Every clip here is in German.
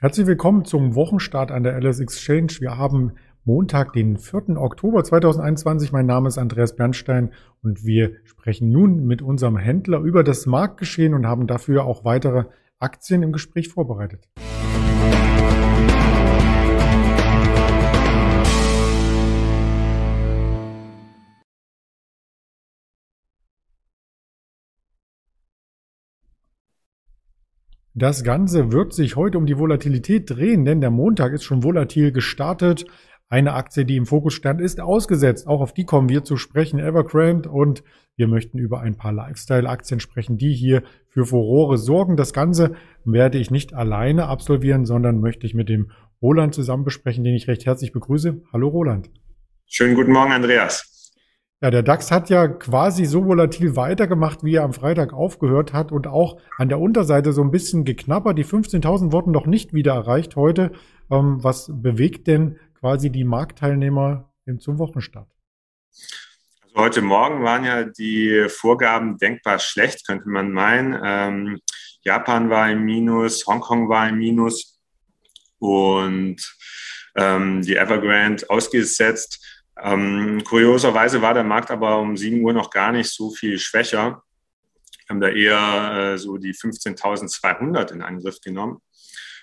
Herzlich willkommen zum Wochenstart an der LS Exchange. Wir haben Montag, den 4. Oktober 2021. Mein Name ist Andreas Bernstein und wir sprechen nun mit unserem Händler über das Marktgeschehen und haben dafür auch weitere Aktien im Gespräch vorbereitet. Das Ganze wird sich heute um die Volatilität drehen, denn der Montag ist schon volatil gestartet. Eine Aktie, die im Fokus stand, ist ausgesetzt. Auch auf die kommen wir zu sprechen, Evergrande. Und wir möchten über ein paar Lifestyle-Aktien sprechen, die hier für Furore sorgen. Das Ganze werde ich nicht alleine absolvieren, sondern möchte ich mit dem Roland zusammen besprechen, den ich recht herzlich begrüße. Hallo Roland. Schönen guten Morgen, Andreas. Ja, der DAX hat ja quasi so volatil weitergemacht, wie er am Freitag aufgehört hat und auch an der Unterseite so ein bisschen geknabbert. Die 15.000 wurden noch nicht wieder erreicht heute. Ähm, was bewegt denn quasi die Marktteilnehmer zum Wochenstart? Also heute Morgen waren ja die Vorgaben denkbar schlecht, könnte man meinen. Ähm, Japan war im Minus, Hongkong war im Minus und ähm, die Evergrande ausgesetzt. Ähm, kurioserweise war der Markt aber um 7 Uhr noch gar nicht so viel schwächer. Wir haben da eher äh, so die 15.200 in Angriff genommen.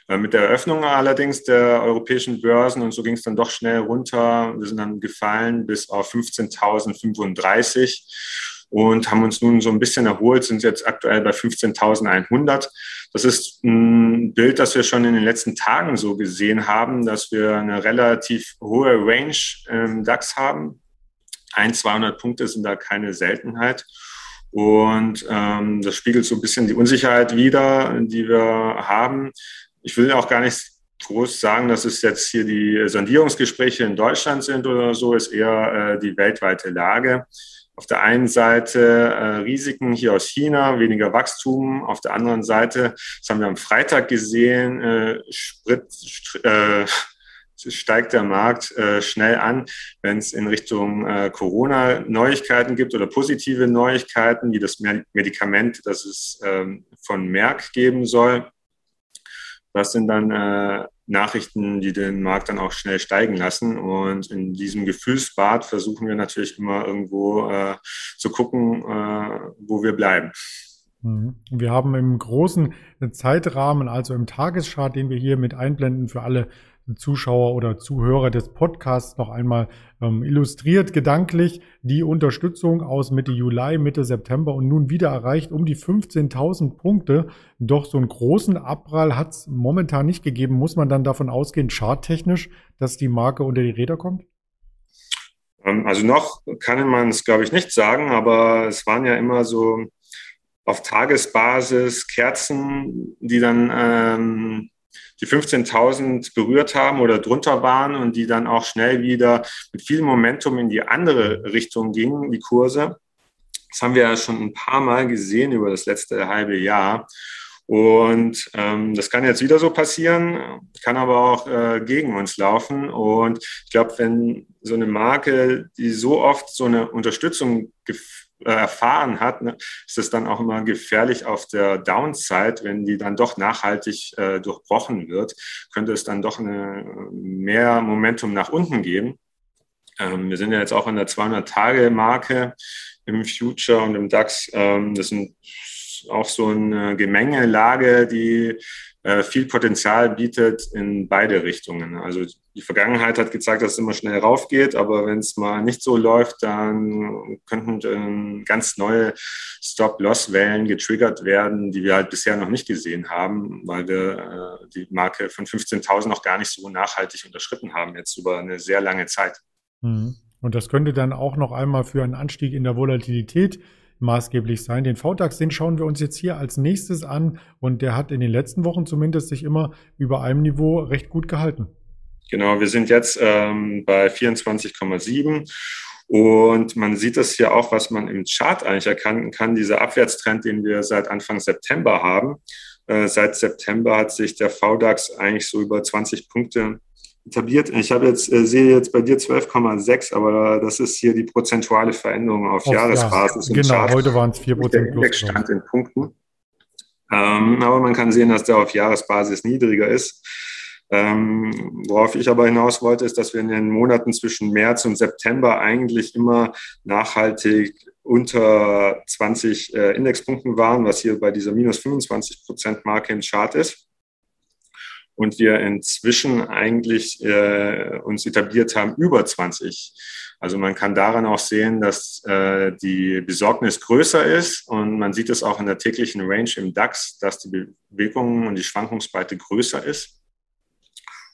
Äh, mit der Eröffnung allerdings der europäischen Börsen und so ging es dann doch schnell runter. Wir sind dann gefallen bis auf 15.035 und haben uns nun so ein bisschen erholt, sind jetzt aktuell bei 15.100. Das ist ein Bild, das wir schon in den letzten Tagen so gesehen haben, dass wir eine relativ hohe Range im DAX haben. Ein, 200 Punkte sind da keine Seltenheit. Und ähm, das spiegelt so ein bisschen die Unsicherheit wider, die wir haben. Ich will auch gar nicht groß sagen, dass es jetzt hier die Sondierungsgespräche in Deutschland sind oder so, ist eher äh, die weltweite Lage. Auf der einen Seite äh, Risiken hier aus China, weniger Wachstum. Auf der anderen Seite, das haben wir am Freitag gesehen, äh, Sprit, äh, steigt der Markt äh, schnell an, wenn es in Richtung äh, Corona Neuigkeiten gibt oder positive Neuigkeiten, wie das Medikament, das es ähm, von Merck geben soll. Das sind dann äh, Nachrichten, die den Markt dann auch schnell steigen lassen. Und in diesem Gefühlsbad versuchen wir natürlich immer irgendwo äh, zu gucken, äh, wo wir bleiben. Mhm. Wir haben im großen Zeitrahmen, also im Tageschart, den wir hier mit einblenden für alle Zuschauer oder Zuhörer des Podcasts noch einmal ähm, illustriert gedanklich die Unterstützung aus Mitte Juli, Mitte September und nun wieder erreicht um die 15.000 Punkte. Doch so einen großen Abprall hat es momentan nicht gegeben. Muss man dann davon ausgehen, charttechnisch, dass die Marke unter die Räder kommt? Ähm, also noch kann man es, glaube ich, nicht sagen, aber es waren ja immer so auf Tagesbasis Kerzen, die dann ähm, die 15.000 berührt haben oder drunter waren und die dann auch schnell wieder mit viel Momentum in die andere Richtung gingen, die Kurse. Das haben wir ja schon ein paar Mal gesehen über das letzte halbe Jahr. Und ähm, das kann jetzt wieder so passieren, kann aber auch äh, gegen uns laufen. Und ich glaube, wenn so eine Marke, die so oft so eine Unterstützung äh, erfahren hat, ne, ist es dann auch immer gefährlich auf der Downside, wenn die dann doch nachhaltig äh, durchbrochen wird, könnte es dann doch eine, mehr Momentum nach unten geben. Ähm, wir sind ja jetzt auch an der 200-Tage-Marke im Future und im DAX. Ähm, das sind auch so eine Gemengelage, die äh, viel Potenzial bietet in beide Richtungen. Also die Vergangenheit hat gezeigt, dass es immer schnell raufgeht, aber wenn es mal nicht so läuft, dann könnten äh, ganz neue Stop-Loss-Wellen getriggert werden, die wir halt bisher noch nicht gesehen haben, weil wir äh, die Marke von 15.000 noch gar nicht so nachhaltig unterschritten haben, jetzt über eine sehr lange Zeit. Mhm. Und das könnte dann auch noch einmal für einen Anstieg in der Volatilität maßgeblich sein. Den VDAX, den schauen wir uns jetzt hier als nächstes an und der hat in den letzten Wochen zumindest sich immer über einem Niveau recht gut gehalten. Genau, wir sind jetzt ähm, bei 24,7 und man sieht das hier auch, was man im Chart eigentlich erkennen kann, dieser Abwärtstrend, den wir seit Anfang September haben. Äh, seit September hat sich der VDAX eigentlich so über 20 Punkte etabliert. Ich habe jetzt, äh, sehe jetzt bei dir 12,6, aber das ist hier die prozentuale Veränderung auf, auf Jahresbasis. Ja, genau, Chart. heute waren es 4 Prozent. Der Index stand in Punkten. Ähm, aber man kann sehen, dass der auf Jahresbasis niedriger ist. Ähm, worauf ich aber hinaus wollte, ist, dass wir in den Monaten zwischen März und September eigentlich immer nachhaltig unter 20 äh, Indexpunkten waren, was hier bei dieser minus 25 Prozent Marke im Chart ist. Und wir inzwischen eigentlich äh, uns etabliert haben über 20. Also man kann daran auch sehen, dass äh, die Besorgnis größer ist und man sieht es auch in der täglichen Range im DAX, dass die Bewegung und die Schwankungsbreite größer ist.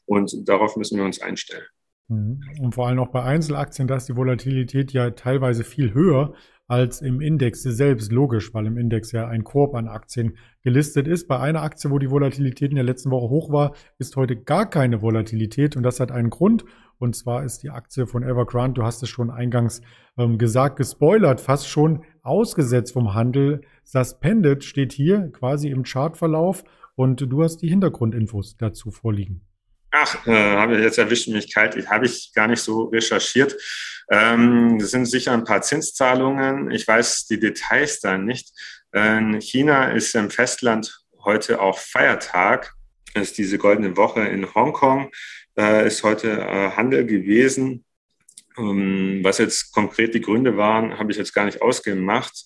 Und darauf müssen wir uns einstellen. Mhm. Und vor allem auch bei Einzelaktien, da ist die Volatilität ja teilweise viel höher als im Index selbst. Logisch, weil im Index ja ein Korb an Aktien gelistet ist. Bei einer Aktie, wo die Volatilität in der letzten Woche hoch war, ist heute gar keine Volatilität. Und das hat einen Grund. Und zwar ist die Aktie von Evergrande, du hast es schon eingangs ähm, gesagt, gespoilert, fast schon ausgesetzt vom Handel. Suspended steht hier quasi im Chartverlauf. Und du hast die Hintergrundinfos dazu vorliegen. Ach, äh, habe jetzt erwischt mich kalt. Habe ich gar nicht so recherchiert. Ähm, das sind sicher ein paar Zinszahlungen. Ich weiß die Details da nicht. In China ist im Festland heute auch Feiertag. Ist diese goldene Woche in Hongkong. Da ist heute äh, Handel gewesen. Ähm, was jetzt konkret die Gründe waren, habe ich jetzt gar nicht ausgemacht.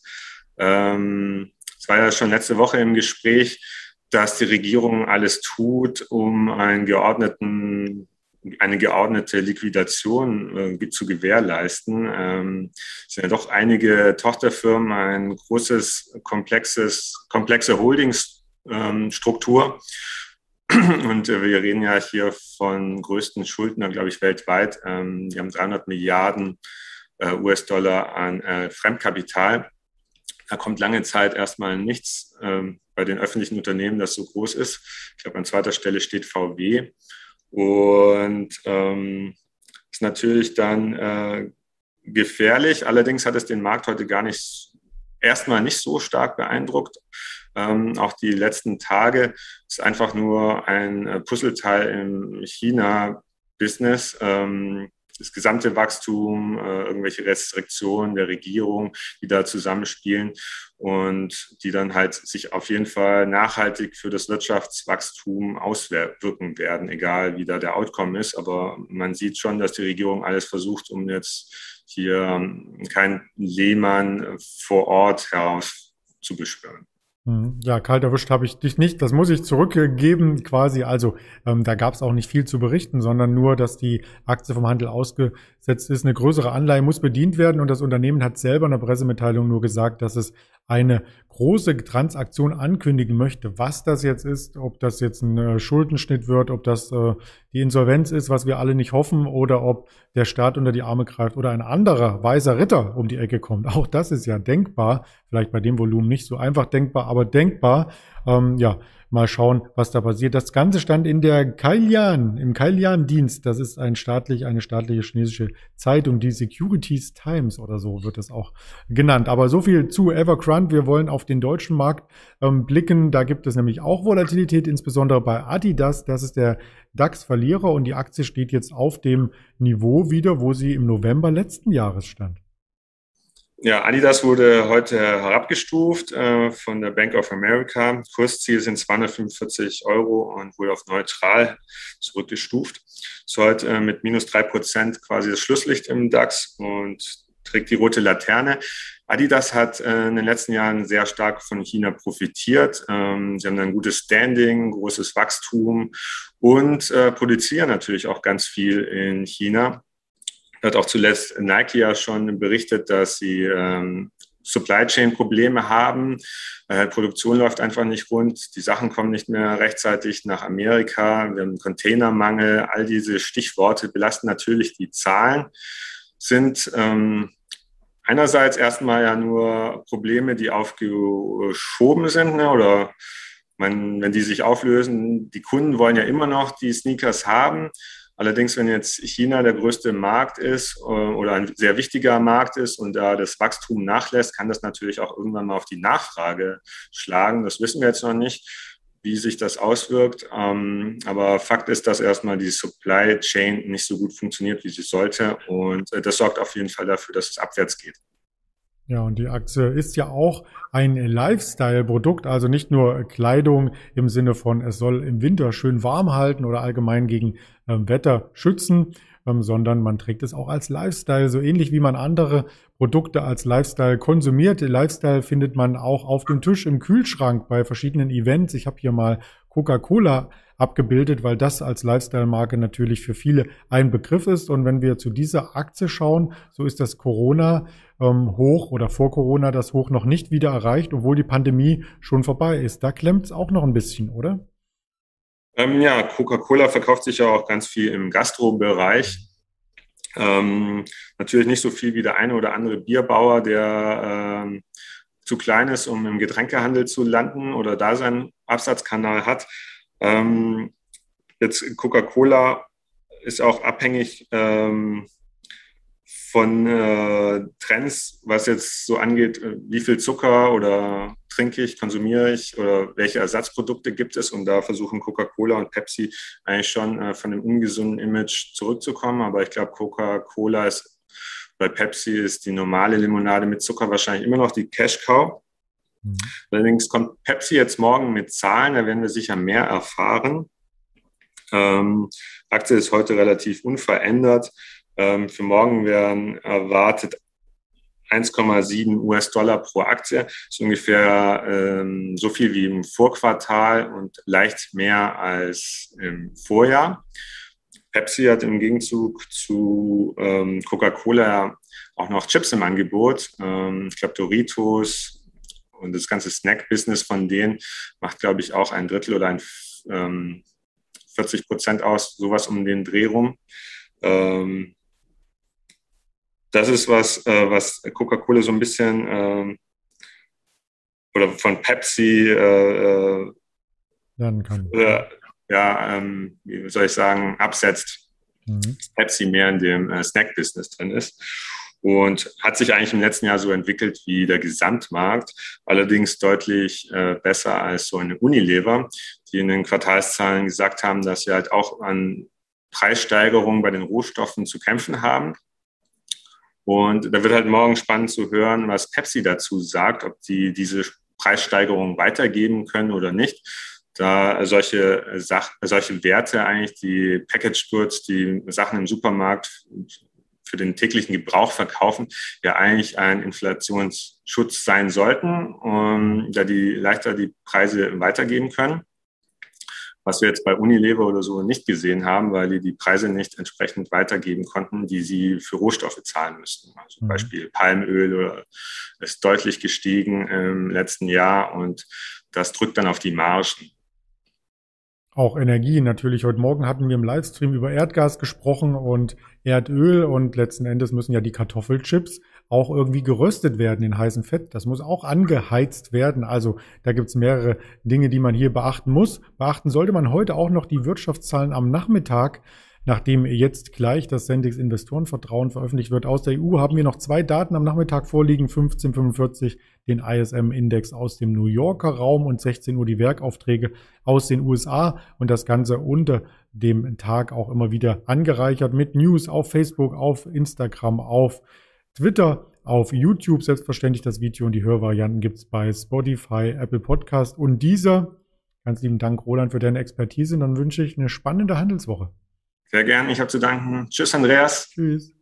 Ähm, es war ja schon letzte Woche im Gespräch dass die Regierung alles tut, um einen geordneten eine geordnete Liquidation äh, zu gewährleisten. Ähm, es sind ja doch einige Tochterfirmen, ein großes, komplexes, komplexe Holdingsstruktur. Ähm, Und äh, wir reden ja hier von größten Schuldner, glaube ich, weltweit. Ähm, die haben 300 Milliarden äh, US-Dollar an äh, Fremdkapital. Da kommt lange Zeit erstmal nichts ähm, bei den öffentlichen Unternehmen, das so groß ist. Ich glaube, an zweiter Stelle steht VW. Und ähm, ist natürlich dann äh, gefährlich. Allerdings hat es den Markt heute gar nicht erstmal nicht so stark beeindruckt. Ähm, auch die letzten Tage ist einfach nur ein äh, Puzzleteil im China-Business. Ähm, das gesamte Wachstum, äh, irgendwelche Restriktionen der Regierung, die da zusammenspielen und die dann halt sich auf jeden Fall nachhaltig für das Wirtschaftswachstum auswirken werden, egal wie da der Outcome ist. Aber man sieht schon, dass die Regierung alles versucht, um jetzt hier ähm, kein Lehmann vor Ort heraus zu beschwören. Mhm. Ja, kalt erwischt habe ich dich nicht. Das muss ich zurückgeben quasi. Also ähm, da gab es auch nicht viel zu berichten, sondern nur, dass die Aktie vom Handel ausgesetzt ist. Eine größere Anleihe muss bedient werden und das Unternehmen hat selber in der Pressemitteilung nur gesagt, dass es eine große Transaktion ankündigen möchte. Was das jetzt ist, ob das jetzt ein äh, Schuldenschnitt wird, ob das äh, die Insolvenz ist, was wir alle nicht hoffen, oder ob der Staat unter die Arme greift oder ein anderer weißer Ritter um die Ecke kommt. Auch das ist ja denkbar, vielleicht bei dem Volumen nicht so einfach denkbar, aber denkbar. Ähm, ja, mal schauen, was da passiert. Das Ganze stand in der Kailian, im Kailian-Dienst. Das ist ein staatlich, eine staatliche chinesische Zeitung, die Securities Times oder so wird es auch genannt. Aber so viel zu Evergrande. Wir wollen auf den deutschen Markt ähm, blicken. Da gibt es nämlich auch Volatilität, insbesondere bei Adidas. Das ist der DAX-Verlierer und die Aktie steht jetzt auf dem Niveau wieder, wo sie im November letzten Jahres stand. Ja, Adidas wurde heute herabgestuft äh, von der Bank of America. Kursziel sind 245 Euro und wurde auf neutral zurückgestuft. Ist heute äh, mit minus drei Prozent quasi das Schlusslicht im DAX und trägt die rote Laterne. Adidas hat äh, in den letzten Jahren sehr stark von China profitiert. Ähm, sie haben ein gutes Standing, großes Wachstum und äh, produzieren natürlich auch ganz viel in China hat auch zuletzt Nike ja schon berichtet, dass sie ähm, Supply Chain Probleme haben. Äh, Produktion läuft einfach nicht rund. Die Sachen kommen nicht mehr rechtzeitig nach Amerika. Wir haben Containermangel. All diese Stichworte belasten natürlich die Zahlen. Sind ähm, einerseits erstmal ja nur Probleme, die aufgeschoben sind ne, oder man, wenn die sich auflösen. Die Kunden wollen ja immer noch die Sneakers haben. Allerdings, wenn jetzt China der größte Markt ist äh, oder ein sehr wichtiger Markt ist und da das Wachstum nachlässt, kann das natürlich auch irgendwann mal auf die Nachfrage schlagen. Das wissen wir jetzt noch nicht, wie sich das auswirkt. Ähm, aber Fakt ist, dass erstmal die Supply Chain nicht so gut funktioniert, wie sie sollte. Und äh, das sorgt auf jeden Fall dafür, dass es abwärts geht. Ja, und die Aktie ist ja auch ein Lifestyle-Produkt, also nicht nur Kleidung im Sinne von, es soll im Winter schön warm halten oder allgemein gegen äh, Wetter schützen, ähm, sondern man trägt es auch als Lifestyle, so ähnlich wie man andere Produkte als Lifestyle konsumiert. Lifestyle findet man auch auf dem Tisch im Kühlschrank bei verschiedenen Events. Ich habe hier mal Coca-Cola abgebildet, weil das als Lifestyle-Marke natürlich für viele ein Begriff ist. Und wenn wir zu dieser Aktie schauen, so ist das Corona ähm, hoch oder vor Corona das Hoch noch nicht wieder erreicht, obwohl die Pandemie schon vorbei ist. Da klemmt es auch noch ein bisschen, oder? Ähm, ja, Coca-Cola verkauft sich ja auch ganz viel im Gastro-Bereich. Ähm, natürlich nicht so viel wie der eine oder andere Bierbauer, der ähm, zu klein ist, um im Getränkehandel zu landen oder da seinen Absatzkanal hat. Ähm, jetzt Coca-Cola ist auch abhängig ähm, von äh, Trends, was jetzt so angeht, äh, wie viel Zucker oder trinke ich, konsumiere ich oder welche Ersatzprodukte gibt es. Und da versuchen Coca-Cola und Pepsi eigentlich schon äh, von dem ungesunden Image zurückzukommen. Aber ich glaube, Coca-Cola ist, bei Pepsi ist die normale Limonade mit Zucker wahrscheinlich immer noch die Cash-Cow. Mhm. Allerdings kommt Pepsi jetzt morgen mit Zahlen, da werden wir sicher mehr erfahren. Ähm, Aktie ist heute relativ unverändert. Ähm, für morgen werden erwartet 1,7 US-Dollar pro Aktie. Das ist ungefähr ähm, so viel wie im Vorquartal und leicht mehr als im Vorjahr. Pepsi hat im Gegenzug zu ähm, Coca-Cola auch noch Chips im Angebot. Ähm, ich glaube, Doritos und das ganze Snack-Business von denen macht, glaube ich, auch ein Drittel oder ein 40 ähm, Prozent aus, sowas um den Dreh rum. Ähm, das ist was, äh, was Coca-Cola so ein bisschen äh, oder von Pepsi äh, äh lernen kann. Oder, ja, ähm, wie soll ich sagen, absetzt. Mhm. Pepsi mehr in dem äh, Snack-Business drin ist. Und hat sich eigentlich im letzten Jahr so entwickelt wie der Gesamtmarkt, allerdings deutlich äh, besser als so eine Unilever, die in den Quartalszahlen gesagt haben, dass sie halt auch an Preissteigerungen bei den Rohstoffen zu kämpfen haben. Und da wird halt morgen spannend zu hören, was Pepsi dazu sagt, ob die diese Preissteigerung weitergeben können oder nicht. Da solche, Sach solche Werte eigentlich, die Package Goods, die Sachen im Supermarkt für den täglichen Gebrauch verkaufen, ja eigentlich ein Inflationsschutz sein sollten, um, da die leichter die Preise weitergeben können was wir jetzt bei Unilever oder so nicht gesehen haben, weil die die Preise nicht entsprechend weitergeben konnten, die sie für Rohstoffe zahlen müssten. Also mhm. Beispiel Palmöl oder ist deutlich gestiegen im letzten Jahr und das drückt dann auf die Margen. Auch Energie natürlich. Heute Morgen hatten wir im Livestream über Erdgas gesprochen und Erdöl und letzten Endes müssen ja die Kartoffelchips auch irgendwie geröstet werden in heißem Fett. Das muss auch angeheizt werden. Also da gibt's mehrere Dinge, die man hier beachten muss. Beachten sollte man heute auch noch die Wirtschaftszahlen am Nachmittag. Nachdem jetzt gleich das Sendix Investorenvertrauen veröffentlicht wird aus der EU, haben wir noch zwei Daten am Nachmittag vorliegen. 1545 den ISM-Index aus dem New Yorker Raum und 16 Uhr die Werkaufträge aus den USA und das Ganze unter dem Tag auch immer wieder angereichert mit News auf Facebook, auf Instagram, auf Twitter, auf YouTube selbstverständlich das Video und die Hörvarianten gibt es bei Spotify, Apple Podcast und dieser. Ganz lieben Dank, Roland, für deine Expertise und dann wünsche ich eine spannende Handelswoche. Sehr gern, ich habe zu danken. Tschüss, Andreas. Tschüss.